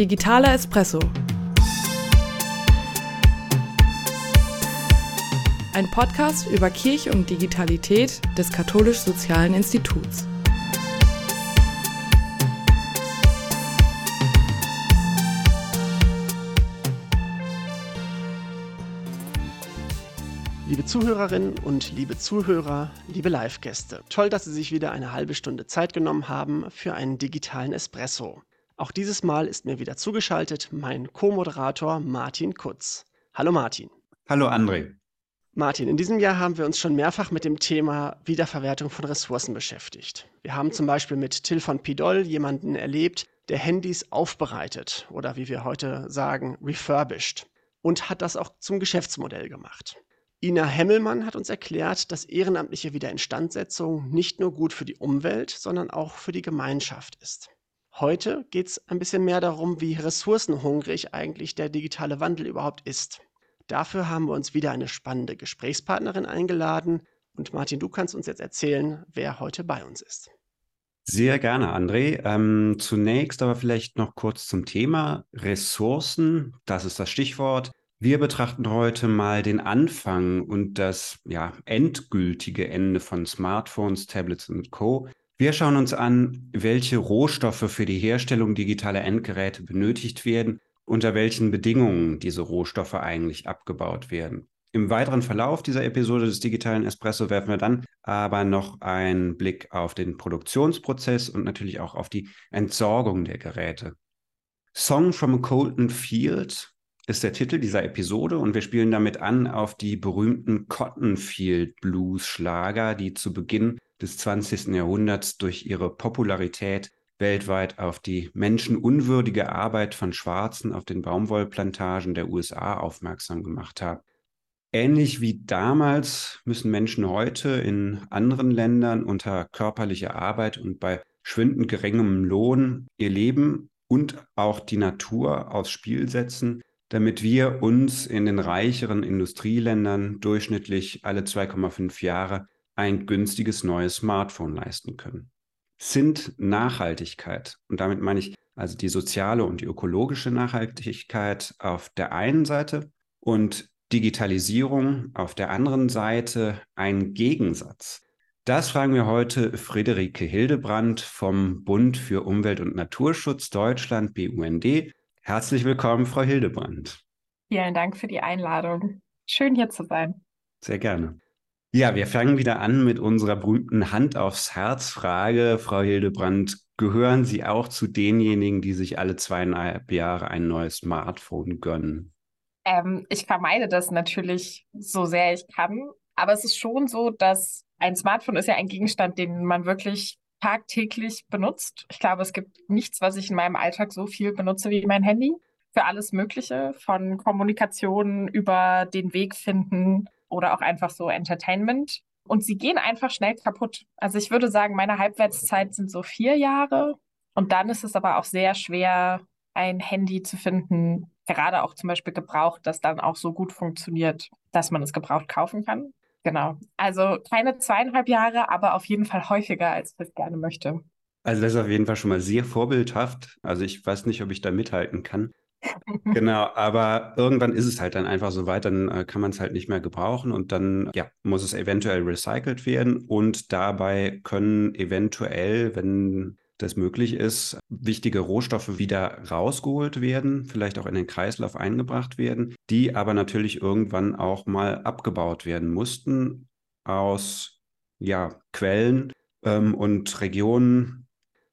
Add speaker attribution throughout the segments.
Speaker 1: Digitaler Espresso. Ein Podcast über Kirche und Digitalität des Katholisch-Sozialen Instituts.
Speaker 2: Liebe Zuhörerinnen und liebe Zuhörer, liebe Live-Gäste, toll, dass Sie sich wieder eine halbe Stunde Zeit genommen haben für einen digitalen Espresso. Auch dieses Mal ist mir wieder zugeschaltet mein Co-Moderator Martin Kutz. Hallo Martin.
Speaker 3: Hallo André.
Speaker 2: Martin, in diesem Jahr haben wir uns schon mehrfach mit dem Thema Wiederverwertung von Ressourcen beschäftigt. Wir haben zum Beispiel mit Till von Pidol jemanden erlebt, der Handys aufbereitet oder wie wir heute sagen, refurbished und hat das auch zum Geschäftsmodell gemacht. Ina Hemmelmann hat uns erklärt, dass ehrenamtliche Wiederinstandsetzung nicht nur gut für die Umwelt, sondern auch für die Gemeinschaft ist. Heute geht es ein bisschen mehr darum, wie ressourcenhungrig eigentlich der digitale Wandel überhaupt ist. Dafür haben wir uns wieder eine spannende Gesprächspartnerin eingeladen. Und Martin, du kannst uns jetzt erzählen, wer heute bei uns ist.
Speaker 3: Sehr gerne, André. Ähm, zunächst aber vielleicht noch kurz zum Thema Ressourcen. Das ist das Stichwort. Wir betrachten heute mal den Anfang und das ja, endgültige Ende von Smartphones, Tablets und Co. Wir schauen uns an, welche Rohstoffe für die Herstellung digitaler Endgeräte benötigt werden, unter welchen Bedingungen diese Rohstoffe eigentlich abgebaut werden. Im weiteren Verlauf dieser Episode des digitalen Espresso werfen wir dann aber noch einen Blick auf den Produktionsprozess und natürlich auch auf die Entsorgung der Geräte. Song from a Colton Field ist der Titel dieser Episode und wir spielen damit an auf die berühmten Cottonfield Blues Schlager, die zu Beginn des 20. Jahrhunderts durch ihre Popularität weltweit auf die menschenunwürdige Arbeit von Schwarzen auf den Baumwollplantagen der USA aufmerksam gemacht haben. Ähnlich wie damals müssen Menschen heute in anderen Ländern unter körperlicher Arbeit und bei schwindend geringem Lohn ihr Leben und auch die Natur aufs Spiel setzen, damit wir uns in den reicheren Industrieländern durchschnittlich alle 2,5 Jahre ein günstiges neues Smartphone leisten können. Sind Nachhaltigkeit, und damit meine ich also die soziale und die ökologische Nachhaltigkeit auf der einen Seite und Digitalisierung auf der anderen Seite ein Gegensatz? Das fragen wir heute Friederike Hildebrand vom Bund für Umwelt und Naturschutz Deutschland, BUND, Herzlich willkommen, Frau Hildebrand.
Speaker 4: Vielen Dank für die Einladung. Schön hier zu sein.
Speaker 3: Sehr gerne. Ja, wir fangen wieder an mit unserer berühmten Hand aufs Herz Frage. Frau Hildebrand, gehören Sie auch zu denjenigen, die sich alle zweieinhalb Jahre ein neues Smartphone gönnen?
Speaker 4: Ähm, ich vermeide das natürlich so sehr ich kann. Aber es ist schon so, dass ein Smartphone ist ja ein Gegenstand, den man wirklich tagtäglich benutzt. Ich glaube, es gibt nichts, was ich in meinem Alltag so viel benutze wie mein Handy. Für alles Mögliche, von Kommunikation über den Weg finden oder auch einfach so Entertainment. Und sie gehen einfach schnell kaputt. Also ich würde sagen, meine Halbwertszeit sind so vier Jahre. Und dann ist es aber auch sehr schwer, ein Handy zu finden, gerade auch zum Beispiel gebraucht, das dann auch so gut funktioniert, dass man es gebraucht kaufen kann. Genau. Also keine zweieinhalb Jahre, aber auf jeden Fall häufiger, als ich es gerne möchte.
Speaker 3: Also das ist auf jeden Fall schon mal sehr vorbildhaft. Also ich weiß nicht, ob ich da mithalten kann. Genau, aber irgendwann ist es halt dann einfach so weit, dann äh, kann man es halt nicht mehr gebrauchen und dann ja, muss es eventuell recycelt werden und dabei können eventuell, wenn das möglich ist, wichtige Rohstoffe wieder rausgeholt werden, vielleicht auch in den Kreislauf eingebracht werden, die aber natürlich irgendwann auch mal abgebaut werden mussten aus ja, Quellen ähm, und Regionen,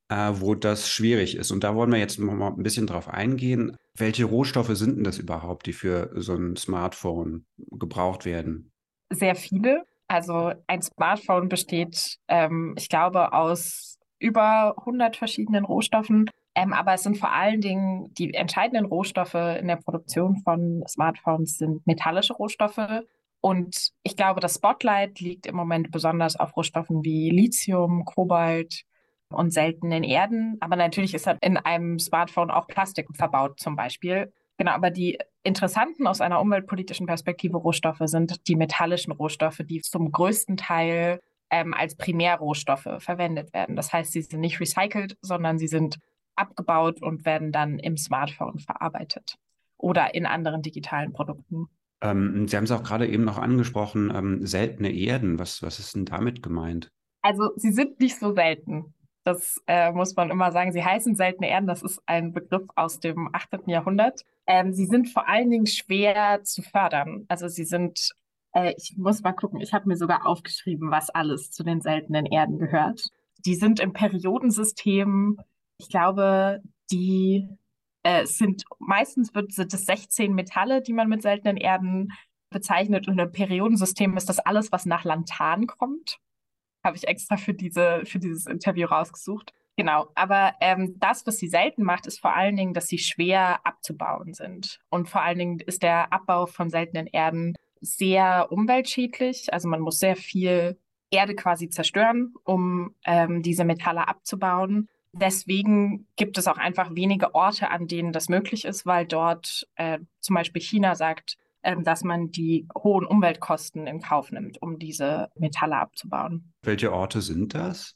Speaker 3: äh, wo das schwierig ist. Und da wollen wir jetzt noch mal ein bisschen drauf eingehen. Welche Rohstoffe sind denn das überhaupt, die für so ein Smartphone gebraucht werden?
Speaker 4: Sehr viele. Also ein Smartphone besteht, ähm, ich glaube, aus über 100 verschiedenen Rohstoffen. Ähm, aber es sind vor allen Dingen die entscheidenden Rohstoffe in der Produktion von Smartphones sind metallische Rohstoffe. Und ich glaube, das Spotlight liegt im Moment besonders auf Rohstoffen wie Lithium, Kobalt und seltenen Erden. Aber natürlich ist in einem Smartphone auch Plastik verbaut zum Beispiel. Genau, aber die interessanten aus einer umweltpolitischen Perspektive Rohstoffe sind die metallischen Rohstoffe, die zum größten Teil ähm, als Primärrohstoffe verwendet werden. Das heißt, sie sind nicht recycelt, sondern sie sind abgebaut und werden dann im Smartphone verarbeitet oder in anderen digitalen Produkten.
Speaker 3: Ähm, Sie haben es auch gerade eben noch angesprochen, ähm, seltene Erden. Was, was ist denn damit gemeint?
Speaker 4: Also sie sind nicht so selten. Das äh, muss man immer sagen. Sie heißen seltene Erden. Das ist ein Begriff aus dem 18. Jahrhundert. Ähm, sie sind vor allen Dingen schwer zu fördern. Also sie sind, äh, ich muss mal gucken, ich habe mir sogar aufgeschrieben, was alles zu den seltenen Erden gehört. Die sind im Periodensystem, ich glaube, die äh, sind meistens wird, sind es 16 Metalle, die man mit seltenen Erden bezeichnet. Und im Periodensystem ist das alles, was nach Lantan kommt. Habe ich extra für, diese, für dieses Interview rausgesucht. Genau, aber ähm, das, was sie selten macht, ist vor allen Dingen, dass sie schwer abzubauen sind. Und vor allen Dingen ist der Abbau von seltenen Erden sehr umweltschädlich. Also man muss sehr viel Erde quasi zerstören, um ähm, diese Metalle abzubauen. Deswegen gibt es auch einfach wenige Orte, an denen das möglich ist, weil dort äh, zum Beispiel China sagt, dass man die hohen Umweltkosten in Kauf nimmt, um diese Metalle abzubauen.
Speaker 3: Welche Orte sind das?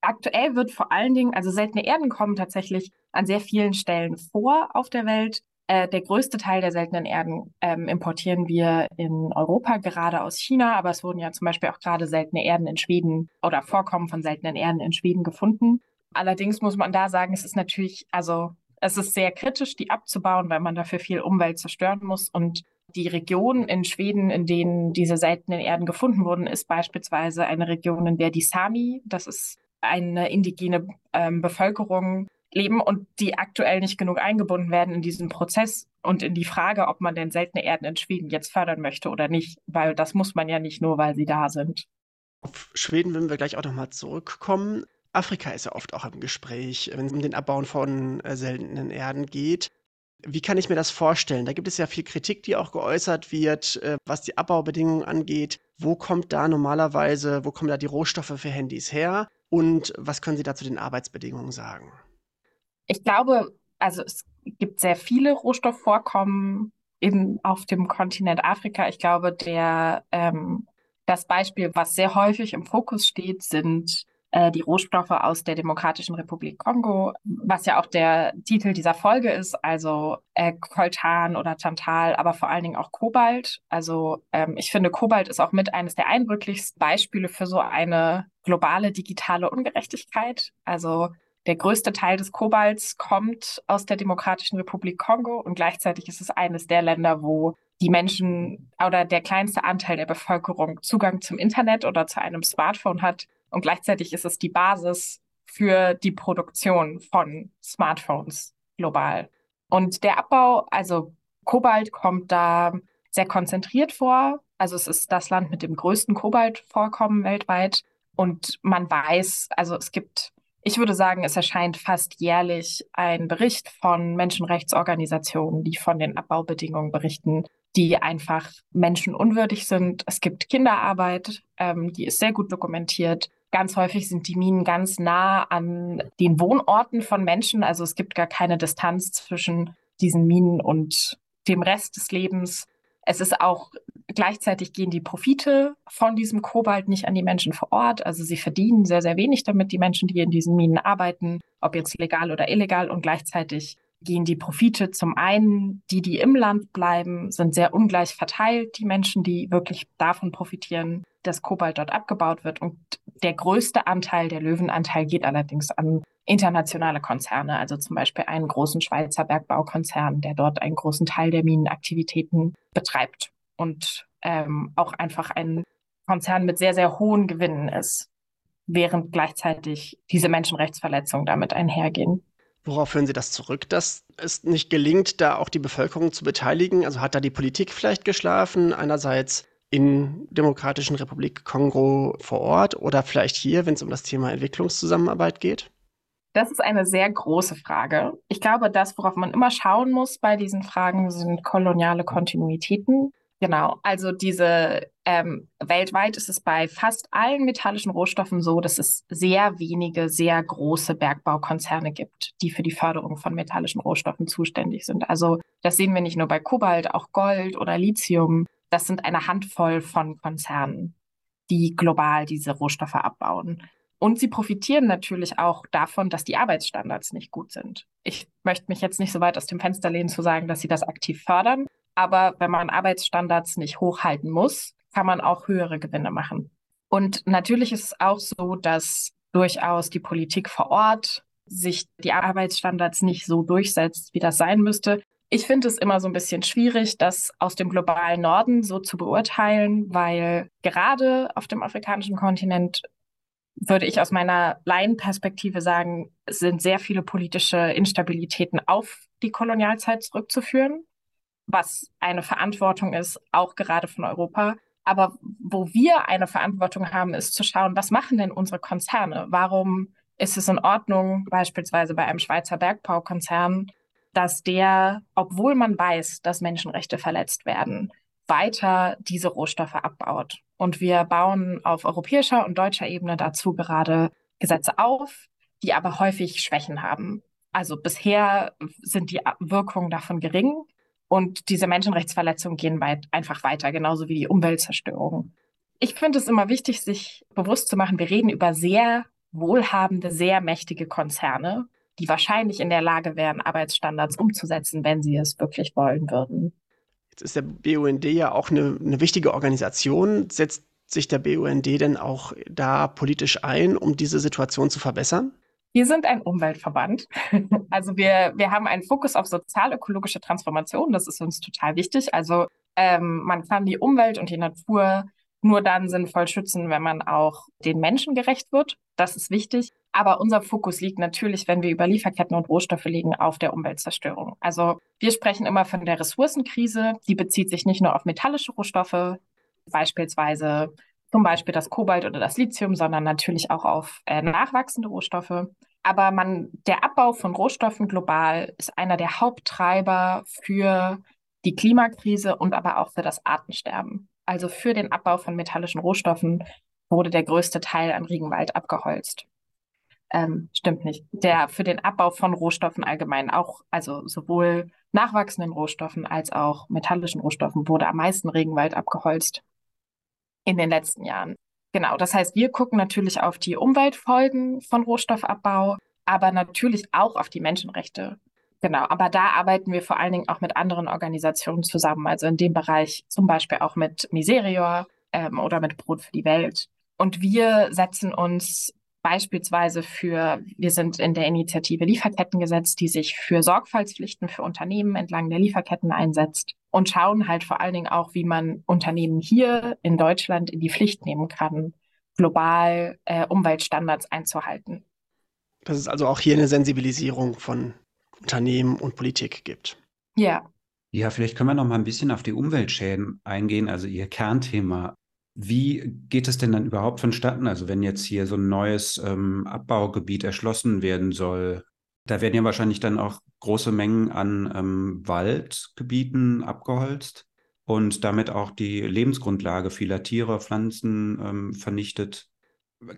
Speaker 4: Aktuell wird vor allen Dingen, also seltene Erden kommen tatsächlich an sehr vielen Stellen vor auf der Welt. Äh, der größte Teil der seltenen Erden ähm, importieren wir in Europa, gerade aus China, aber es wurden ja zum Beispiel auch gerade seltene Erden in Schweden oder Vorkommen von seltenen Erden in Schweden gefunden. Allerdings muss man da sagen, es ist natürlich, also es ist sehr kritisch, die abzubauen, weil man dafür viel Umwelt zerstören muss. Und die Region in Schweden, in denen diese seltenen Erden gefunden wurden, ist beispielsweise eine Region, in der die Sami, das ist eine indigene ähm, Bevölkerung, leben und die aktuell nicht genug eingebunden werden in diesen Prozess und in die Frage, ob man denn seltene Erden in Schweden jetzt fördern möchte oder nicht, weil das muss man ja nicht nur, weil sie da sind.
Speaker 2: Auf Schweden würden wir gleich auch nochmal zurückkommen. Afrika ist ja oft auch im Gespräch, wenn es um den Abbauen von äh, seltenen Erden geht. Wie kann ich mir das vorstellen? Da gibt es ja viel Kritik, die auch geäußert wird, äh, was die Abbaubedingungen angeht. Wo kommt da normalerweise, wo kommen da die Rohstoffe für Handys her? Und was können Sie da zu den Arbeitsbedingungen sagen?
Speaker 4: Ich glaube, also es gibt sehr viele Rohstoffvorkommen in, auf dem Kontinent Afrika. Ich glaube, der, ähm, das Beispiel, was sehr häufig im Fokus steht, sind äh, die Rohstoffe aus der Demokratischen Republik Kongo, was ja auch der Titel dieser Folge ist, also äh, Coltan oder Tantal, aber vor allen Dingen auch Kobalt. Also ähm, ich finde, Kobalt ist auch mit eines der eindrücklichsten Beispiele für so eine globale digitale Ungerechtigkeit. Also der größte Teil des Kobalts kommt aus der Demokratischen Republik Kongo und gleichzeitig ist es eines der Länder, wo die Menschen oder der kleinste Anteil der Bevölkerung Zugang zum Internet oder zu einem Smartphone hat. Und gleichzeitig ist es die Basis für die Produktion von Smartphones global. Und der Abbau, also Kobalt kommt da sehr konzentriert vor. Also es ist das Land mit dem größten Kobaltvorkommen weltweit. Und man weiß, also es gibt, ich würde sagen, es erscheint fast jährlich ein Bericht von Menschenrechtsorganisationen, die von den Abbaubedingungen berichten, die einfach menschenunwürdig sind. Es gibt Kinderarbeit, ähm, die ist sehr gut dokumentiert. Ganz häufig sind die Minen ganz nah an den Wohnorten von Menschen. Also es gibt gar keine Distanz zwischen diesen Minen und dem Rest des Lebens. Es ist auch gleichzeitig gehen die Profite von diesem Kobalt nicht an die Menschen vor Ort. Also sie verdienen sehr, sehr wenig damit, die Menschen, die in diesen Minen arbeiten, ob jetzt legal oder illegal. Und gleichzeitig gehen die Profite zum einen, die, die im Land bleiben, sind sehr ungleich verteilt, die Menschen, die wirklich davon profitieren, dass Kobalt dort abgebaut wird. Und der größte Anteil, der Löwenanteil, geht allerdings an internationale Konzerne, also zum Beispiel einen großen Schweizer Bergbaukonzern, der dort einen großen Teil der Minenaktivitäten betreibt und ähm, auch einfach ein Konzern mit sehr, sehr hohen Gewinnen ist, während gleichzeitig diese Menschenrechtsverletzungen damit einhergehen.
Speaker 2: Worauf führen Sie das zurück, dass es nicht gelingt, da auch die Bevölkerung zu beteiligen? Also hat da die Politik vielleicht geschlafen? Einerseits in Demokratischen Republik Kongo vor Ort oder vielleicht hier, wenn es um das Thema Entwicklungszusammenarbeit geht?
Speaker 4: Das ist eine sehr große Frage. Ich glaube, das, worauf man immer schauen muss bei diesen Fragen, sind koloniale Kontinuitäten. Genau, also diese ähm, weltweit ist es bei fast allen metallischen Rohstoffen so, dass es sehr wenige, sehr große Bergbaukonzerne gibt, die für die Förderung von metallischen Rohstoffen zuständig sind. Also das sehen wir nicht nur bei Kobalt, auch Gold oder Lithium. Das sind eine Handvoll von Konzernen, die global diese Rohstoffe abbauen. Und sie profitieren natürlich auch davon, dass die Arbeitsstandards nicht gut sind. Ich möchte mich jetzt nicht so weit aus dem Fenster lehnen zu sagen, dass sie das aktiv fördern. Aber wenn man Arbeitsstandards nicht hochhalten muss, kann man auch höhere Gewinne machen. Und natürlich ist es auch so, dass durchaus die Politik vor Ort sich die Arbeitsstandards nicht so durchsetzt, wie das sein müsste. Ich finde es immer so ein bisschen schwierig, das aus dem globalen Norden so zu beurteilen, weil gerade auf dem afrikanischen Kontinent würde ich aus meiner Laienperspektive sagen, sind sehr viele politische Instabilitäten auf die Kolonialzeit zurückzuführen, was eine Verantwortung ist, auch gerade von Europa. Aber wo wir eine Verantwortung haben, ist zu schauen, was machen denn unsere Konzerne? Warum ist es in Ordnung, beispielsweise bei einem Schweizer Bergbaukonzern, dass der, obwohl man weiß, dass Menschenrechte verletzt werden, weiter diese Rohstoffe abbaut. Und wir bauen auf europäischer und deutscher Ebene dazu gerade Gesetze auf, die aber häufig Schwächen haben. Also bisher sind die Wirkungen davon gering und diese Menschenrechtsverletzungen gehen weit, einfach weiter, genauso wie die Umweltzerstörung. Ich finde es immer wichtig, sich bewusst zu machen, wir reden über sehr wohlhabende, sehr mächtige Konzerne, die wahrscheinlich in der Lage wären, Arbeitsstandards umzusetzen, wenn sie es wirklich wollen würden.
Speaker 2: Jetzt ist der BUND ja auch eine, eine wichtige Organisation. Setzt sich der BUND denn auch da politisch ein, um diese Situation zu verbessern?
Speaker 4: Wir sind ein Umweltverband. Also wir, wir haben einen Fokus auf sozial-ökologische Transformation. Das ist uns total wichtig. Also ähm, man kann die Umwelt und die Natur nur dann sinnvoll schützen, wenn man auch den Menschen gerecht wird. Das ist wichtig. Aber unser Fokus liegt natürlich, wenn wir über Lieferketten und Rohstoffe liegen, auf der Umweltzerstörung. Also wir sprechen immer von der Ressourcenkrise. Die bezieht sich nicht nur auf metallische Rohstoffe, beispielsweise zum Beispiel das Kobalt oder das Lithium, sondern natürlich auch auf äh, nachwachsende Rohstoffe. Aber man, der Abbau von Rohstoffen global ist einer der Haupttreiber für die Klimakrise und aber auch für das Artensterben. Also für den Abbau von metallischen Rohstoffen wurde der größte Teil an Regenwald abgeholzt. Ähm, stimmt nicht. Der für den Abbau von Rohstoffen allgemein auch, also sowohl nachwachsenden Rohstoffen als auch metallischen Rohstoffen wurde am meisten Regenwald abgeholzt in den letzten Jahren. Genau, das heißt, wir gucken natürlich auf die Umweltfolgen von Rohstoffabbau, aber natürlich auch auf die Menschenrechte. Genau, aber da arbeiten wir vor allen Dingen auch mit anderen Organisationen zusammen, also in dem Bereich zum Beispiel auch mit Miserior ähm, oder mit Brot für die Welt. Und wir setzen uns beispielsweise für, wir sind in der Initiative Lieferkettengesetz, die sich für Sorgfaltspflichten für Unternehmen entlang der Lieferketten einsetzt und schauen halt vor allen Dingen auch, wie man Unternehmen hier in Deutschland in die Pflicht nehmen kann, global äh, Umweltstandards einzuhalten.
Speaker 2: Dass es also auch hier eine Sensibilisierung von Unternehmen und Politik gibt.
Speaker 4: Ja.
Speaker 3: Ja, vielleicht können wir noch mal ein bisschen auf die Umweltschäden eingehen, also Ihr Kernthema. Wie geht es denn dann überhaupt vonstatten? Also wenn jetzt hier so ein neues ähm, Abbaugebiet erschlossen werden soll, da werden ja wahrscheinlich dann auch große Mengen an ähm, Waldgebieten abgeholzt und damit auch die Lebensgrundlage vieler Tiere, Pflanzen ähm, vernichtet.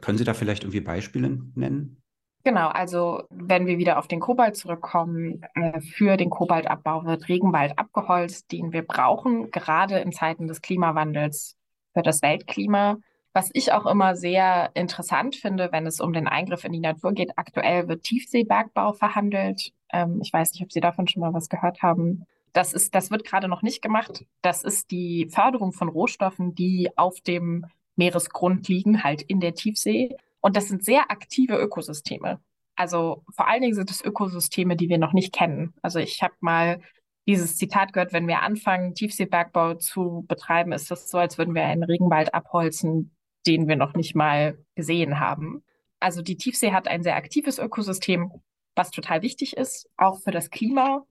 Speaker 3: Können Sie da vielleicht irgendwie Beispiele nennen?
Speaker 4: Genau, also wenn wir wieder auf den Kobalt zurückkommen, äh, für den Kobaltabbau wird Regenwald abgeholzt, den wir brauchen, gerade in Zeiten des Klimawandels für das Weltklima. Was ich auch immer sehr interessant finde, wenn es um den Eingriff in die Natur geht, aktuell wird Tiefseebergbau verhandelt. Ähm, ich weiß nicht, ob Sie davon schon mal was gehört haben. Das, ist, das wird gerade noch nicht gemacht. Das ist die Förderung von Rohstoffen, die auf dem Meeresgrund liegen, halt in der Tiefsee. Und das sind sehr aktive Ökosysteme. Also vor allen Dingen sind es Ökosysteme, die wir noch nicht kennen. Also ich habe mal dieses Zitat gehört, wenn wir anfangen, Tiefseebergbau zu betreiben, ist das so, als würden wir einen Regenwald abholzen, den wir noch nicht mal gesehen haben. Also die Tiefsee hat ein sehr aktives Ökosystem, was total wichtig ist, auch für das Klima.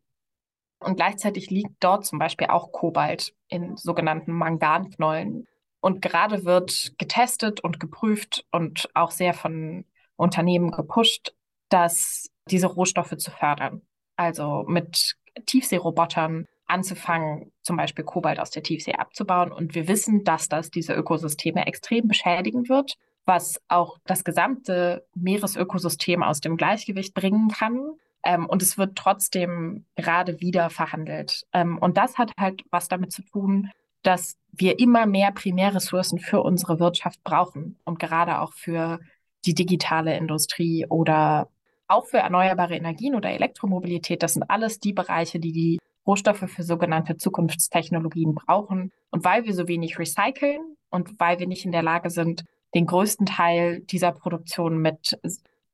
Speaker 4: Und gleichzeitig liegt dort zum Beispiel auch Kobalt in sogenannten Manganknollen. Und gerade wird getestet und geprüft und auch sehr von Unternehmen gepusht, dass diese Rohstoffe zu fördern. Also mit Tiefseerobotern anzufangen, zum Beispiel Kobalt aus der Tiefsee abzubauen. Und wir wissen, dass das diese Ökosysteme extrem beschädigen wird, was auch das gesamte Meeresökosystem aus dem Gleichgewicht bringen kann. Ähm, und es wird trotzdem gerade wieder verhandelt. Ähm, und das hat halt was damit zu tun, dass wir immer mehr Primärressourcen für unsere Wirtschaft brauchen und gerade auch für die digitale Industrie oder auch für erneuerbare Energien oder Elektromobilität. Das sind alles die Bereiche, die die Rohstoffe für sogenannte Zukunftstechnologien brauchen. Und weil wir so wenig recyceln und weil wir nicht in der Lage sind, den größten Teil dieser Produktion mit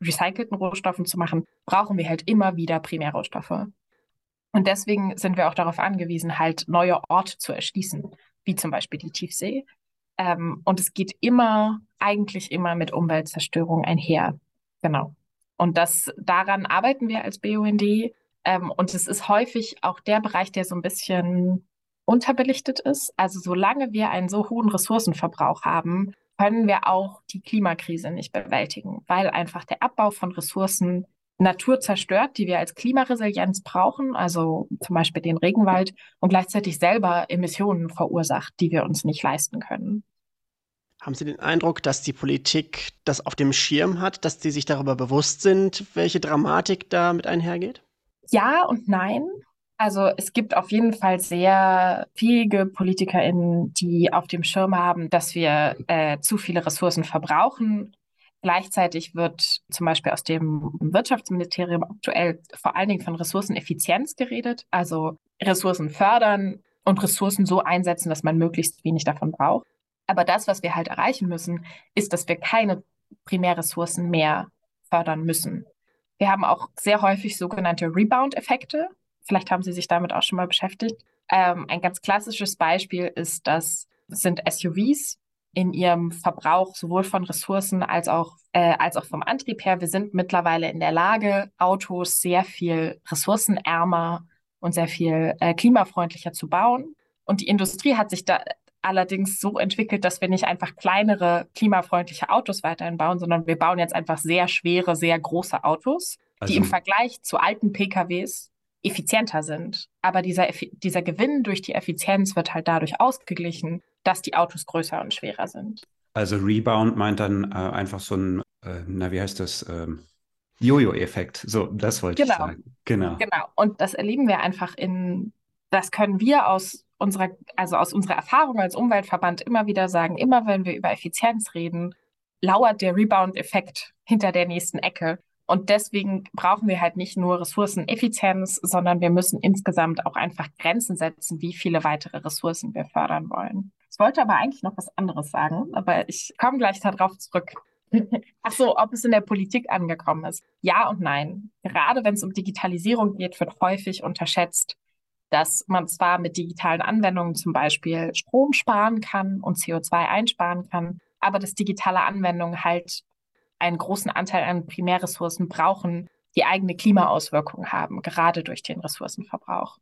Speaker 4: recycelten Rohstoffen zu machen, brauchen wir halt immer wieder Primärrohstoffe. Und deswegen sind wir auch darauf angewiesen, halt neue Orte zu erschließen, wie zum Beispiel die Tiefsee. Ähm, und es geht immer, eigentlich immer mit Umweltzerstörung einher. Genau. Und das, daran arbeiten wir als BUND. Ähm, und es ist häufig auch der Bereich, der so ein bisschen unterbelichtet ist. Also solange wir einen so hohen Ressourcenverbrauch haben, können wir auch die Klimakrise nicht bewältigen, weil einfach der Abbau von Ressourcen Natur zerstört, die wir als Klimaresilienz brauchen, also zum Beispiel den Regenwald, und gleichzeitig selber Emissionen verursacht, die wir uns nicht leisten können.
Speaker 2: Haben Sie den Eindruck, dass die Politik das auf dem Schirm hat, dass sie sich darüber bewusst sind, welche Dramatik da mit einhergeht?
Speaker 4: Ja und nein. Also es gibt auf jeden Fall sehr fähige PolitikerInnen, die auf dem Schirm haben, dass wir äh, zu viele Ressourcen verbrauchen. Gleichzeitig wird zum Beispiel aus dem Wirtschaftsministerium aktuell vor allen Dingen von Ressourceneffizienz geredet, also Ressourcen fördern und Ressourcen so einsetzen, dass man möglichst wenig davon braucht. Aber das, was wir halt erreichen müssen, ist, dass wir keine Primärressourcen mehr fördern müssen. Wir haben auch sehr häufig sogenannte Rebound-Effekte. Vielleicht haben Sie sich damit auch schon mal beschäftigt. Ähm, ein ganz klassisches Beispiel ist, das sind SUVs in ihrem Verbrauch sowohl von Ressourcen als auch, äh, als auch vom Antrieb her. Wir sind mittlerweile in der Lage, Autos sehr viel ressourcenärmer und sehr viel äh, klimafreundlicher zu bauen. Und die Industrie hat sich da allerdings so entwickelt, dass wir nicht einfach kleinere, klimafreundliche Autos weiterhin bauen, sondern wir bauen jetzt einfach sehr schwere, sehr große Autos, also, die im Vergleich zu alten PKWs effizienter sind. Aber dieser, dieser Gewinn durch die Effizienz wird halt dadurch ausgeglichen, dass die Autos größer und schwerer sind.
Speaker 3: Also Rebound meint dann äh, einfach so ein, äh, na wie heißt das, ähm, Jojo-Effekt. So, das wollte genau. ich sagen.
Speaker 4: Genau. Genau. Und das erleben wir einfach in, das können wir aus unserer, also aus unserer Erfahrung als Umweltverband immer wieder sagen, immer wenn wir über Effizienz reden, lauert der Rebound-Effekt hinter der nächsten Ecke. Und deswegen brauchen wir halt nicht nur Ressourceneffizienz, sondern wir müssen insgesamt auch einfach Grenzen setzen, wie viele weitere Ressourcen wir fördern wollen. Ich wollte aber eigentlich noch was anderes sagen, aber ich komme gleich darauf zurück. Ach so, ob es in der Politik angekommen ist. Ja und nein. Gerade wenn es um Digitalisierung geht, wird häufig unterschätzt, dass man zwar mit digitalen Anwendungen zum Beispiel Strom sparen kann und CO2 einsparen kann, aber dass digitale Anwendungen halt einen großen Anteil an Primärressourcen brauchen, die eigene Klimaauswirkungen haben, gerade durch den Ressourcenverbrauch.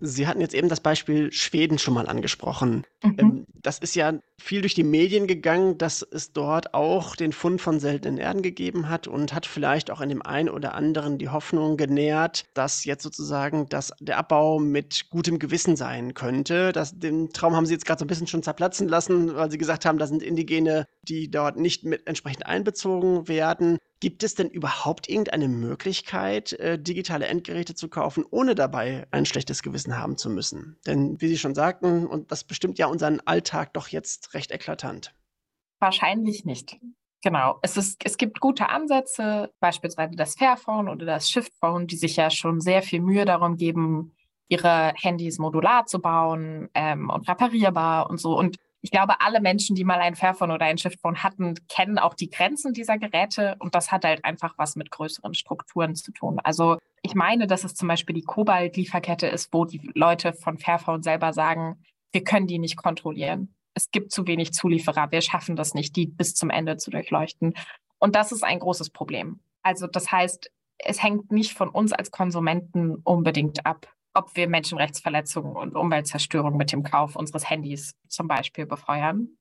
Speaker 2: Sie hatten jetzt eben das Beispiel Schweden schon mal angesprochen. Mhm. Ähm, das ist ja viel durch die Medien gegangen, dass es dort auch den Fund von seltenen Erden gegeben hat und hat vielleicht auch in dem einen oder anderen die Hoffnung genährt, dass jetzt sozusagen das, der Abbau mit gutem Gewissen sein könnte. Das, den Traum haben Sie jetzt gerade so ein bisschen schon zerplatzen lassen, weil Sie gesagt haben, da sind Indigene, die dort nicht mit entsprechend einbezogen werden. Gibt es denn überhaupt irgendeine Möglichkeit, äh, digitale Endgeräte zu kaufen, ohne dabei ein schlechtes Gewissen haben zu müssen? Denn wie Sie schon sagten, und das bestimmt ja unseren Alltag doch jetzt recht eklatant.
Speaker 4: Wahrscheinlich nicht. Genau. Es, ist, es gibt gute Ansätze, beispielsweise das Fairphone oder das Shiftphone, die sich ja schon sehr viel Mühe darum geben, ihre Handys modular zu bauen ähm, und reparierbar und so. Und ich glaube, alle Menschen, die mal ein Fairphone oder ein Shiftphone hatten, kennen auch die Grenzen dieser Geräte und das hat halt einfach was mit größeren Strukturen zu tun. Also ich meine, dass es zum Beispiel die Kobalt-Lieferkette ist, wo die Leute von Fairphone selber sagen, wir können die nicht kontrollieren. Es gibt zu wenig Zulieferer, wir schaffen das nicht, die bis zum Ende zu durchleuchten. Und das ist ein großes Problem. Also das heißt, es hängt nicht von uns als Konsumenten unbedingt ab, ob wir Menschenrechtsverletzungen und Umweltzerstörung mit dem Kauf unseres Handys zum Beispiel befeuern.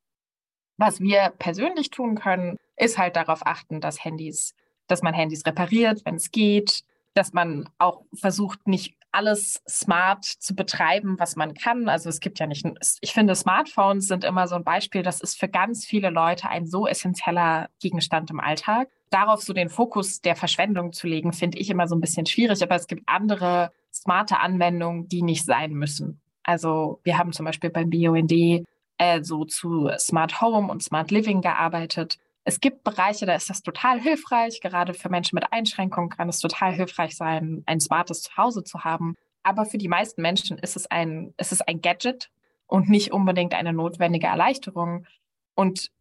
Speaker 4: Was wir persönlich tun können, ist halt darauf achten, dass Handys, dass man Handys repariert, wenn es geht, dass man auch versucht, nicht alles smart zu betreiben, was man kann. Also es gibt ja nicht, ich finde, Smartphones sind immer so ein Beispiel, das ist für ganz viele Leute ein so essentieller Gegenstand im Alltag. Darauf so den Fokus der Verschwendung zu legen, finde ich immer so ein bisschen schwierig, aber es gibt andere smarte Anwendungen, die nicht sein müssen. Also wir haben zum Beispiel beim BUND äh, so zu Smart Home und Smart Living gearbeitet. Es gibt Bereiche, da ist das total hilfreich. Gerade für Menschen mit Einschränkungen kann es total hilfreich sein, ein smartes Zuhause zu haben. Aber für die meisten Menschen ist es ein, ist es ein Gadget und nicht unbedingt eine notwendige Erleichterung. Und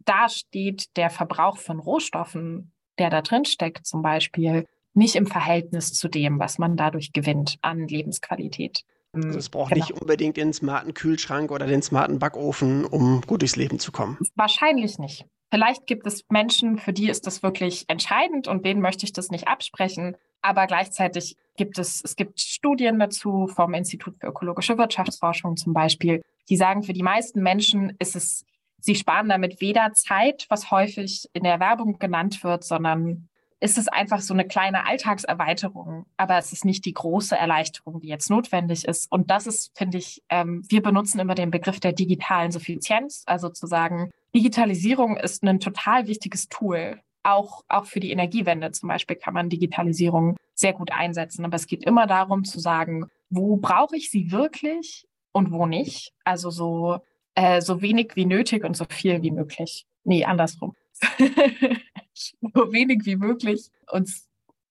Speaker 4: da steht der Verbrauch von Rohstoffen, der da drin steckt, zum Beispiel, nicht im Verhältnis zu dem, was man dadurch gewinnt an Lebensqualität.
Speaker 2: Also es braucht genau. nicht unbedingt den smarten Kühlschrank oder den smarten Backofen, um gut durchs Leben zu kommen.
Speaker 4: Wahrscheinlich nicht. Vielleicht gibt es Menschen, für die ist das wirklich entscheidend und denen möchte ich das nicht absprechen. Aber gleichzeitig gibt es, es gibt Studien dazu vom Institut für ökologische Wirtschaftsforschung zum Beispiel, die sagen, für die meisten Menschen ist es, sie sparen damit weder Zeit, was häufig in der Werbung genannt wird, sondern ist es einfach so eine kleine Alltagserweiterung, aber es ist nicht die große Erleichterung, die jetzt notwendig ist. Und das ist, finde ich, ähm, wir benutzen immer den Begriff der digitalen Suffizienz, also zu sagen, Digitalisierung ist ein total wichtiges Tool. Auch, auch für die Energiewende zum Beispiel kann man Digitalisierung sehr gut einsetzen. Aber es geht immer darum zu sagen, wo brauche ich sie wirklich und wo nicht. Also so, äh, so wenig wie nötig und so viel wie möglich. Nee, andersrum. so wenig wie möglich und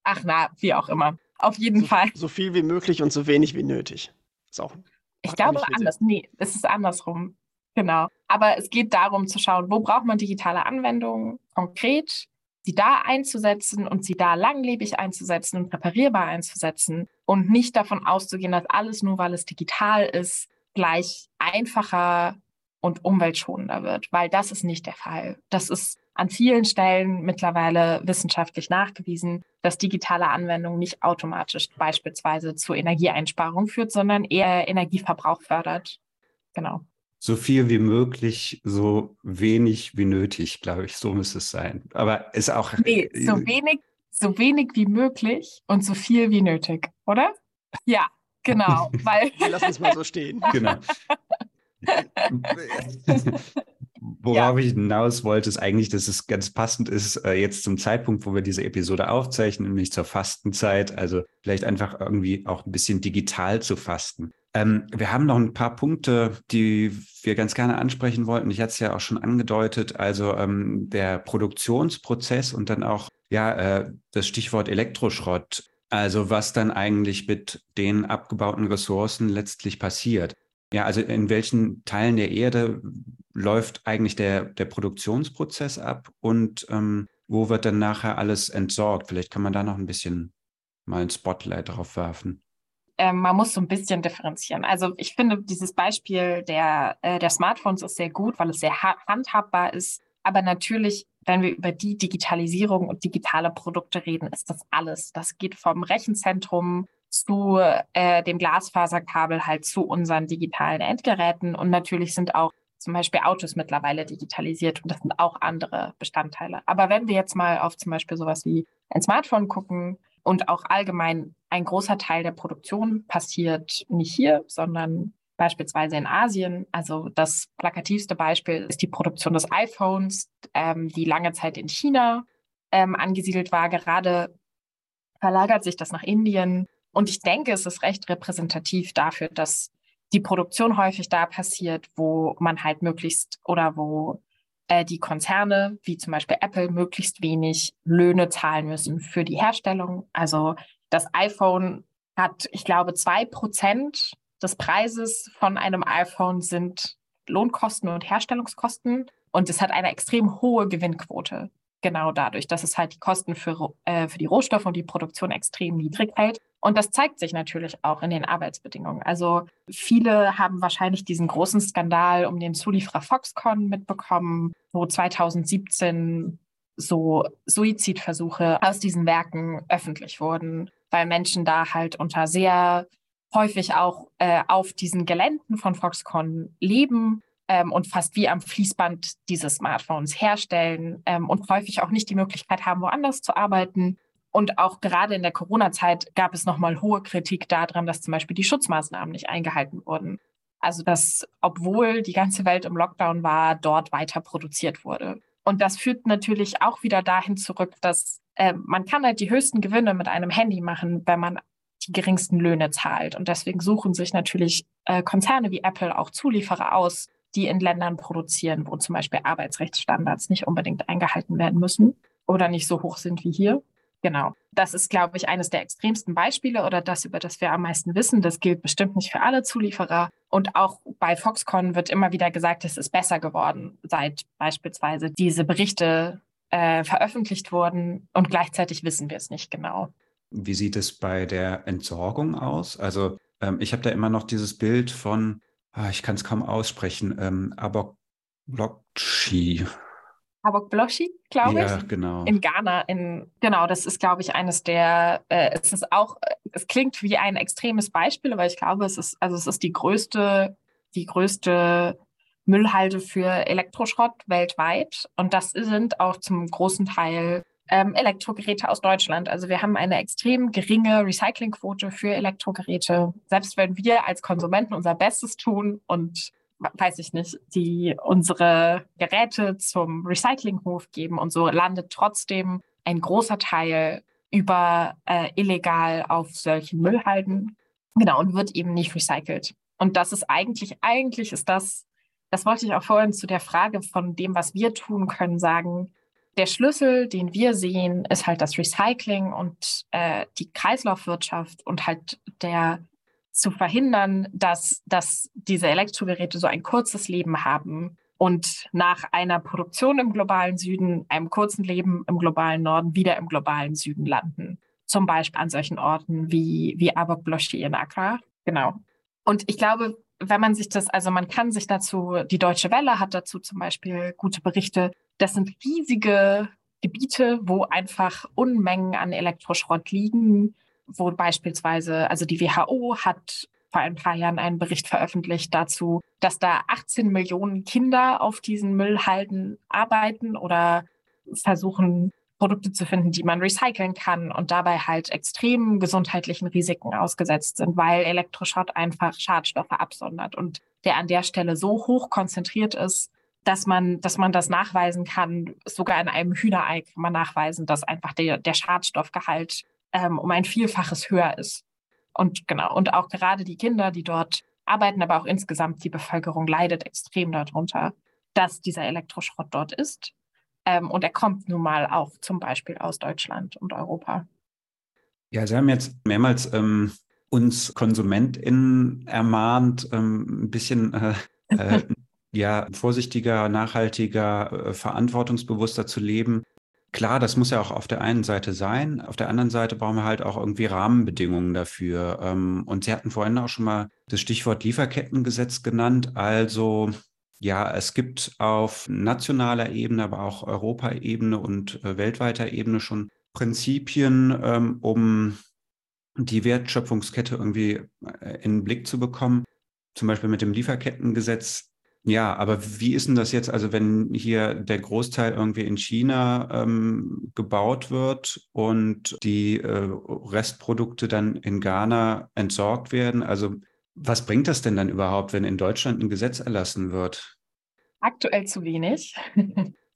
Speaker 4: ach na, wie auch immer. Auf jeden
Speaker 2: so,
Speaker 4: Fall.
Speaker 2: So viel wie möglich und so wenig wie nötig.
Speaker 4: Ist auch, ich glaube anders. Nee, es ist andersrum. Genau. Aber es geht darum zu schauen, wo braucht man digitale Anwendungen konkret, sie da einzusetzen und sie da langlebig einzusetzen und präparierbar einzusetzen und nicht davon auszugehen, dass alles nur, weil es digital ist, gleich einfacher und umweltschonender wird, weil das ist nicht der Fall. Das ist an vielen Stellen mittlerweile wissenschaftlich nachgewiesen, dass digitale Anwendung nicht automatisch beispielsweise zur Energieeinsparung führt, sondern eher Energieverbrauch fördert. Genau.
Speaker 3: So viel wie möglich, so wenig wie nötig, glaube ich, so muss es sein. Aber ist auch.
Speaker 4: Nee, so wenig, so wenig wie möglich und so viel wie nötig, oder? Ja, genau. weil
Speaker 2: Lass uns mal so stehen.
Speaker 3: Genau. Worauf ja. ich hinaus wollte, ist eigentlich, dass es ganz passend ist, äh, jetzt zum Zeitpunkt, wo wir diese Episode aufzeichnen, nämlich zur Fastenzeit. Also vielleicht einfach irgendwie auch ein bisschen digital zu fasten. Ähm, wir haben noch ein paar Punkte, die wir ganz gerne ansprechen wollten. Ich hatte es ja auch schon angedeutet. Also ähm, der Produktionsprozess und dann auch ja äh, das Stichwort Elektroschrott. Also was dann eigentlich mit den abgebauten Ressourcen letztlich passiert. Ja, also in welchen Teilen der Erde läuft eigentlich der, der Produktionsprozess ab und ähm, wo wird dann nachher alles entsorgt? Vielleicht kann man da noch ein bisschen mal ein Spotlight drauf werfen.
Speaker 4: Ähm, man muss so ein bisschen differenzieren. Also ich finde, dieses Beispiel der, äh, der Smartphones ist sehr gut, weil es sehr handhabbar ist. Aber natürlich, wenn wir über die Digitalisierung und digitale Produkte reden, ist das alles. Das geht vom Rechenzentrum zu äh, dem Glasfaserkabel halt zu unseren digitalen Endgeräten. Und natürlich sind auch zum Beispiel Autos mittlerweile digitalisiert und das sind auch andere Bestandteile. Aber wenn wir jetzt mal auf zum Beispiel sowas wie ein Smartphone gucken und auch allgemein ein großer Teil der Produktion passiert nicht hier, sondern beispielsweise in Asien. Also das plakativste Beispiel ist die Produktion des iPhones, ähm, die lange Zeit in China ähm, angesiedelt war. Gerade verlagert sich das nach Indien und ich denke, es ist recht repräsentativ dafür, dass die Produktion häufig da passiert, wo man halt möglichst oder wo äh, die Konzerne, wie zum Beispiel Apple, möglichst wenig Löhne zahlen müssen für die Herstellung. Also das iPhone hat, ich glaube, zwei Prozent des Preises von einem iPhone sind Lohnkosten und Herstellungskosten. Und es hat eine extrem hohe Gewinnquote. Genau dadurch, dass es halt die Kosten für, äh, für die Rohstoffe und die Produktion extrem niedrig hält. Und das zeigt sich natürlich auch in den Arbeitsbedingungen. Also viele haben wahrscheinlich diesen großen Skandal um den Zulieferer Foxconn mitbekommen, wo 2017 so Suizidversuche aus diesen Werken öffentlich wurden, weil Menschen da halt unter sehr häufig auch äh, auf diesen Geländen von Foxconn leben ähm, und fast wie am Fließband diese Smartphones herstellen ähm, und häufig auch nicht die Möglichkeit haben, woanders zu arbeiten. Und auch gerade in der Corona-Zeit gab es nochmal hohe Kritik daran, dass zum Beispiel die Schutzmaßnahmen nicht eingehalten wurden. Also dass, obwohl die ganze Welt im Lockdown war, dort weiter produziert wurde. Und das führt natürlich auch wieder dahin zurück, dass äh, man kann halt die höchsten Gewinne mit einem Handy machen, wenn man die geringsten Löhne zahlt. Und deswegen suchen sich natürlich äh, Konzerne wie Apple auch Zulieferer aus, die in Ländern produzieren, wo zum Beispiel Arbeitsrechtsstandards nicht unbedingt eingehalten werden müssen oder nicht so hoch sind wie hier. Genau. Das ist, glaube ich, eines der extremsten Beispiele oder das, über das wir am meisten wissen. Das gilt bestimmt nicht für alle Zulieferer. Und auch bei Foxconn wird immer wieder gesagt, es ist besser geworden, seit beispielsweise diese Berichte äh, veröffentlicht wurden. Und gleichzeitig wissen wir es nicht genau.
Speaker 3: Wie sieht es bei der Entsorgung aus? Also ähm, ich habe da immer noch dieses Bild von, ah, ich kann es kaum aussprechen, ähm, Abok-Blockchi.
Speaker 4: Habok-Bloshi, glaube
Speaker 3: ja,
Speaker 4: ich.
Speaker 3: genau.
Speaker 4: In Ghana, in, genau, das ist, glaube ich, eines der, äh, es ist auch, es klingt wie ein extremes Beispiel, aber ich glaube, es ist, also es ist die größte, die größte Müllhalde für Elektroschrott weltweit. Und das sind auch zum großen Teil ähm, Elektrogeräte aus Deutschland. Also wir haben eine extrem geringe Recyclingquote für Elektrogeräte. Selbst wenn wir als Konsumenten unser Bestes tun und weiß ich nicht, die unsere Geräte zum Recyclinghof geben und so landet trotzdem ein großer Teil über äh, illegal auf solchen Müllhalden. Genau, und wird eben nicht recycelt. Und das ist eigentlich, eigentlich ist das, das wollte ich auch vorhin zu der Frage von dem, was wir tun können, sagen. Der Schlüssel, den wir sehen, ist halt das Recycling und äh, die Kreislaufwirtschaft und halt der zu verhindern, dass, dass diese Elektrogeräte so ein kurzes Leben haben und nach einer Produktion im globalen Süden, einem kurzen Leben im globalen Norden wieder im globalen Süden landen. Zum Beispiel an solchen Orten wie, wie Abok Bloshi in Accra. Genau. Und ich glaube, wenn man sich das, also man kann sich dazu, die Deutsche Welle hat dazu zum Beispiel gute Berichte. Das sind riesige Gebiete, wo einfach Unmengen an Elektroschrott liegen, wo beispielsweise, also die WHO hat vor ein paar Jahren einen Bericht veröffentlicht dazu, dass da 18 Millionen Kinder auf diesen Müllhalden arbeiten oder versuchen, Produkte zu finden, die man recyceln kann und dabei halt extremen gesundheitlichen Risiken ausgesetzt sind, weil Elektroschrott einfach Schadstoffe absondert und der an der Stelle so hoch konzentriert ist, dass man, dass man das nachweisen kann. Sogar in einem Hühnerei kann man nachweisen, dass einfach der, der Schadstoffgehalt ähm, um ein Vielfaches höher ist. Und genau, und auch gerade die Kinder, die dort arbeiten, aber auch insgesamt die Bevölkerung leidet extrem darunter, dass dieser Elektroschrott dort ist. Ähm, und er kommt nun mal auch zum Beispiel aus Deutschland und Europa.
Speaker 3: Ja, Sie haben jetzt mehrmals ähm, uns KonsumentInnen ermahnt, ähm, ein bisschen äh, äh, ja, vorsichtiger, nachhaltiger, äh, verantwortungsbewusster zu leben. Klar, das muss ja auch auf der einen Seite sein. Auf der anderen Seite brauchen wir halt auch irgendwie Rahmenbedingungen dafür. Ähm, und Sie hatten vorhin auch schon mal das Stichwort Lieferkettengesetz genannt. Also ja, es gibt auf nationaler Ebene, aber auch Europaebene und äh, weltweiter Ebene schon Prinzipien, ähm, um die Wertschöpfungskette irgendwie äh, in den Blick zu bekommen. Zum Beispiel mit dem Lieferkettengesetz ja, aber wie ist denn das jetzt, also wenn hier der Großteil irgendwie in China ähm, gebaut wird und die äh, Restprodukte dann in Ghana entsorgt werden? Also was bringt das denn dann überhaupt, wenn in Deutschland ein Gesetz erlassen wird?
Speaker 4: Aktuell zu wenig.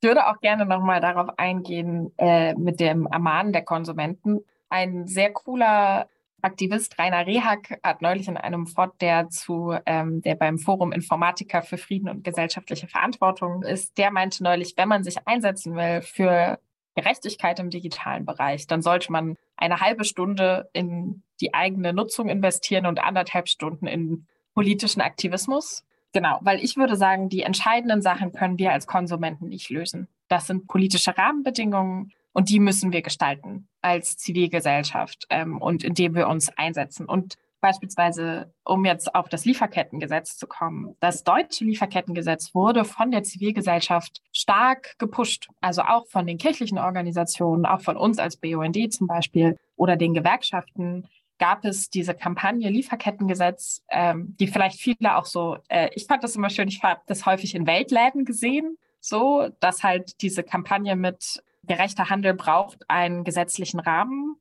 Speaker 4: Ich würde auch gerne nochmal darauf eingehen äh, mit dem Ermahnen der Konsumenten. Ein sehr cooler Aktivist Rainer Rehak hat neulich in einem Fort, der zu, ähm, der beim Forum Informatiker für Frieden und gesellschaftliche Verantwortung ist, der meinte neulich, wenn man sich einsetzen will für Gerechtigkeit im digitalen Bereich, dann sollte man eine halbe Stunde in die eigene Nutzung investieren und anderthalb Stunden in politischen Aktivismus. Genau, weil ich würde sagen, die entscheidenden Sachen können wir als Konsumenten nicht lösen. Das sind politische Rahmenbedingungen, und die müssen wir gestalten als Zivilgesellschaft ähm, und indem wir uns einsetzen. Und beispielsweise, um jetzt auf das Lieferkettengesetz zu kommen, das deutsche Lieferkettengesetz wurde von der Zivilgesellschaft stark gepusht. Also auch von den kirchlichen Organisationen, auch von uns als BUND zum Beispiel oder den Gewerkschaften gab es diese Kampagne Lieferkettengesetz, ähm, die vielleicht viele auch so, äh, ich fand das immer schön, ich habe das häufig in Weltläden gesehen, so, dass halt diese Kampagne mit gerechter Handel braucht einen gesetzlichen Rahmen,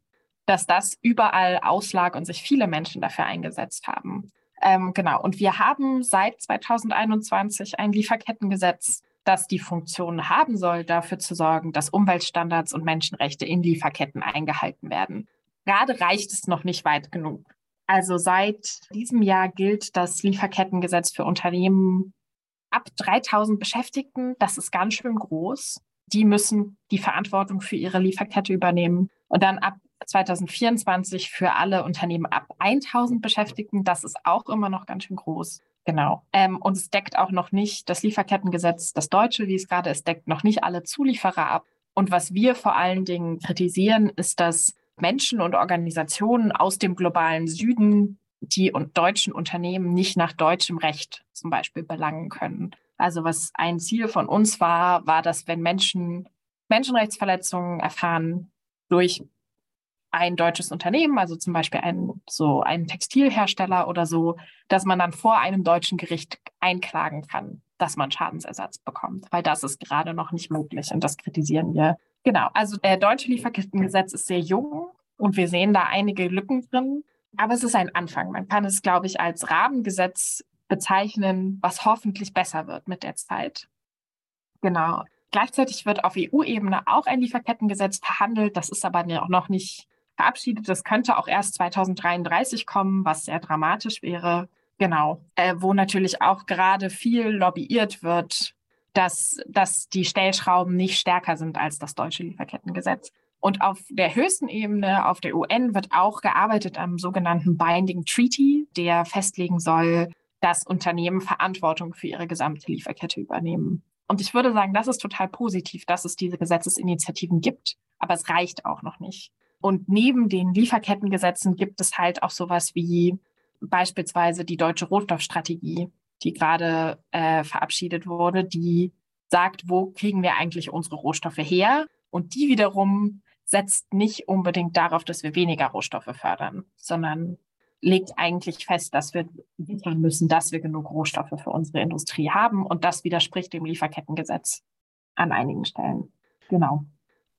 Speaker 4: dass das überall auslag und sich viele Menschen dafür eingesetzt haben. Ähm, genau. Und wir haben seit 2021 ein Lieferkettengesetz, das die Funktion haben soll, dafür zu sorgen, dass Umweltstandards und Menschenrechte in Lieferketten eingehalten werden. Gerade reicht es noch nicht weit genug. Also seit diesem Jahr gilt das Lieferkettengesetz für Unternehmen ab 3000 Beschäftigten, das ist ganz schön groß. Die müssen die Verantwortung für ihre Lieferkette übernehmen. Und dann ab 2024 für alle Unternehmen ab 1000 Beschäftigten, das ist auch immer noch ganz schön groß. Genau. Ähm, und es deckt auch noch nicht das Lieferkettengesetz, das deutsche, wie es gerade ist, deckt noch nicht alle Zulieferer ab. Und was wir vor allen Dingen kritisieren, ist, dass Menschen und Organisationen aus dem globalen Süden die und deutschen Unternehmen nicht nach deutschem Recht zum Beispiel belangen können. Also was ein Ziel von uns war, war, dass wenn Menschen Menschenrechtsverletzungen erfahren durch ein deutsches Unternehmen, also zum Beispiel ein, so ein Textilhersteller oder so, dass man dann vor einem deutschen Gericht einklagen kann, dass man Schadensersatz bekommt, weil das ist gerade noch nicht möglich und das kritisieren wir. Genau, also der deutsche Lieferkettengesetz ist sehr jung und wir sehen da einige Lücken drin, aber es ist ein Anfang. Man kann es, glaube ich, als Rahmengesetz bezeichnen, was hoffentlich besser wird mit der Zeit. Genau. Gleichzeitig wird auf EU-Ebene auch ein Lieferkettengesetz verhandelt. Das ist aber noch nicht verabschiedet. Das könnte auch erst 2033 kommen, was sehr dramatisch wäre. Genau, äh, wo natürlich auch gerade viel lobbyiert wird, dass, dass die Stellschrauben nicht stärker sind als das deutsche Lieferkettengesetz. Und auf der höchsten Ebene, auf der UN, wird auch gearbeitet am sogenannten Binding Treaty, der festlegen soll, dass Unternehmen Verantwortung für ihre gesamte Lieferkette übernehmen. Und ich würde sagen, das ist total positiv, dass es diese Gesetzesinitiativen gibt, aber es reicht auch noch nicht. Und neben den Lieferkettengesetzen gibt es halt auch sowas wie beispielsweise die deutsche Rohstoffstrategie, die gerade äh, verabschiedet wurde, die sagt, wo kriegen wir eigentlich unsere Rohstoffe her? Und die wiederum setzt nicht unbedingt darauf, dass wir weniger Rohstoffe fördern, sondern legt eigentlich fest, dass wir liefern müssen, dass wir genug Rohstoffe für unsere Industrie haben. Und das widerspricht dem Lieferkettengesetz an einigen Stellen. Genau.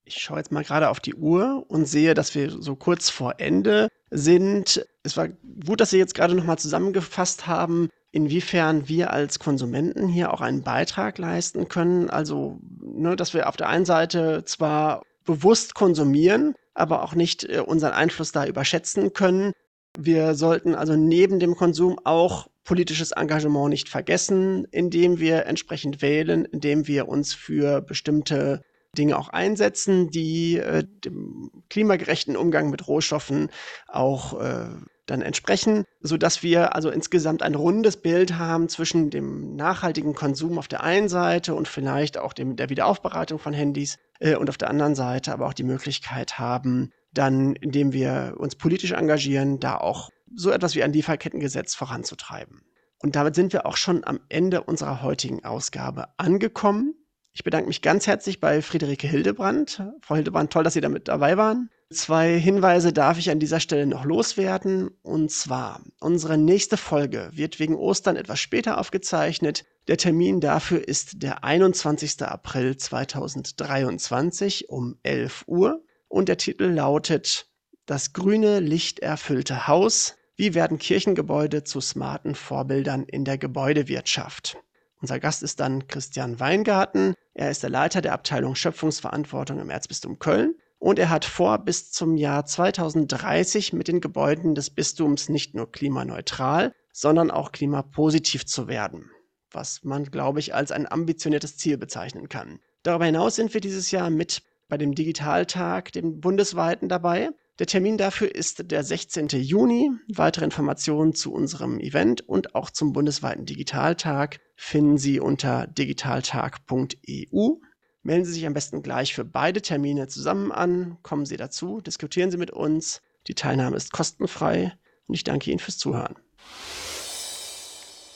Speaker 2: Ich schaue jetzt mal gerade auf die Uhr und sehe, dass wir so kurz vor Ende sind. Es war gut, dass Sie jetzt gerade nochmal zusammengefasst haben, inwiefern wir als Konsumenten hier auch einen Beitrag leisten können. Also, ne, dass wir auf der einen Seite zwar bewusst konsumieren, aber auch nicht äh, unseren Einfluss da überschätzen können. Wir sollten also neben dem Konsum auch politisches Engagement nicht vergessen, indem wir entsprechend wählen, indem wir uns für bestimmte Dinge auch einsetzen, die äh, dem klimagerechten Umgang mit Rohstoffen auch äh, dann entsprechen, so dass wir also insgesamt ein rundes Bild haben zwischen dem nachhaltigen Konsum auf der einen Seite und vielleicht auch dem, der Wiederaufbereitung von Handys äh, und auf der anderen Seite aber auch die Möglichkeit haben, dann, indem wir uns politisch engagieren, da auch so etwas wie ein Lieferkettengesetz voranzutreiben. Und damit sind wir auch schon am Ende unserer heutigen Ausgabe angekommen. Ich bedanke mich ganz herzlich bei Friederike Hildebrand. Frau Hildebrand, toll, dass Sie damit dabei waren. Zwei Hinweise darf ich an dieser Stelle noch loswerden. Und zwar, unsere nächste Folge wird wegen Ostern etwas später aufgezeichnet. Der Termin dafür ist der 21. April 2023 um 11 Uhr. Und der Titel lautet Das grüne, lichterfüllte Haus. Wie werden Kirchengebäude zu smarten Vorbildern in der Gebäudewirtschaft? Unser Gast ist dann Christian Weingarten. Er ist der Leiter der Abteilung Schöpfungsverantwortung im Erzbistum Köln und er hat vor, bis zum Jahr 2030 mit den Gebäuden des Bistums nicht nur klimaneutral, sondern auch klimapositiv zu werden, was man, glaube ich, als ein ambitioniertes Ziel bezeichnen kann. Darüber hinaus sind wir dieses Jahr mit bei dem Digitaltag, dem bundesweiten, dabei. Der Termin dafür ist der 16. Juni. Weitere Informationen zu unserem Event und auch zum bundesweiten Digitaltag finden Sie unter digitaltag.eu. Melden Sie sich am besten gleich für beide Termine zusammen an, kommen Sie dazu, diskutieren Sie mit uns. Die Teilnahme ist kostenfrei und ich danke Ihnen fürs Zuhören.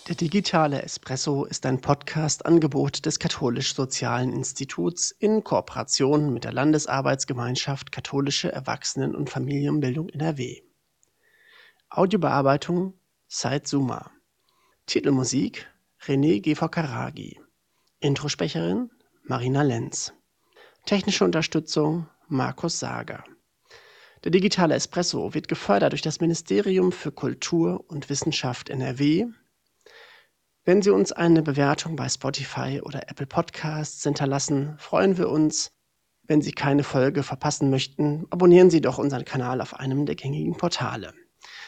Speaker 2: Der digitale Espresso ist ein Podcast-Angebot des Katholisch-Sozialen Instituts in Kooperation mit der Landesarbeitsgemeinschaft Katholische Erwachsenen- und Familienbildung NRW. Audiobearbeitung Said Suma. Titelmusik René Geforkaragi. Introsprecherin Marina Lenz. Technische Unterstützung Markus Sager. Der digitale Espresso wird gefördert durch das Ministerium für Kultur und Wissenschaft NRW wenn Sie uns eine Bewertung bei Spotify oder Apple Podcasts hinterlassen, freuen wir uns. Wenn Sie keine Folge verpassen möchten, abonnieren Sie doch unseren Kanal auf einem der gängigen Portale.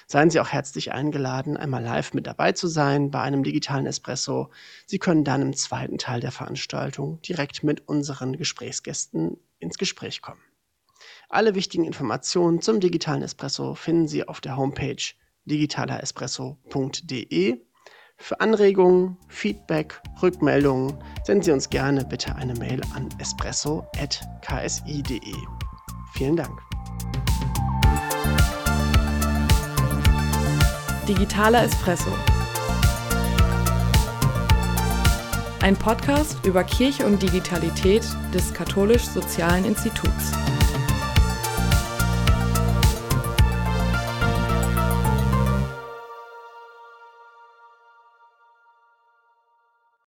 Speaker 2: Seien Sie auch herzlich eingeladen, einmal live mit dabei zu sein bei einem digitalen Espresso. Sie können dann im zweiten Teil der Veranstaltung direkt mit unseren Gesprächsgästen ins Gespräch kommen. Alle wichtigen Informationen zum digitalen Espresso finden Sie auf der Homepage digitalerespresso.de. Für Anregungen, Feedback, Rückmeldungen senden Sie uns gerne bitte eine Mail an espresso.ksi.de. Vielen Dank.
Speaker 1: Digitaler Espresso. Ein Podcast über Kirche und Digitalität des Katholisch-Sozialen Instituts.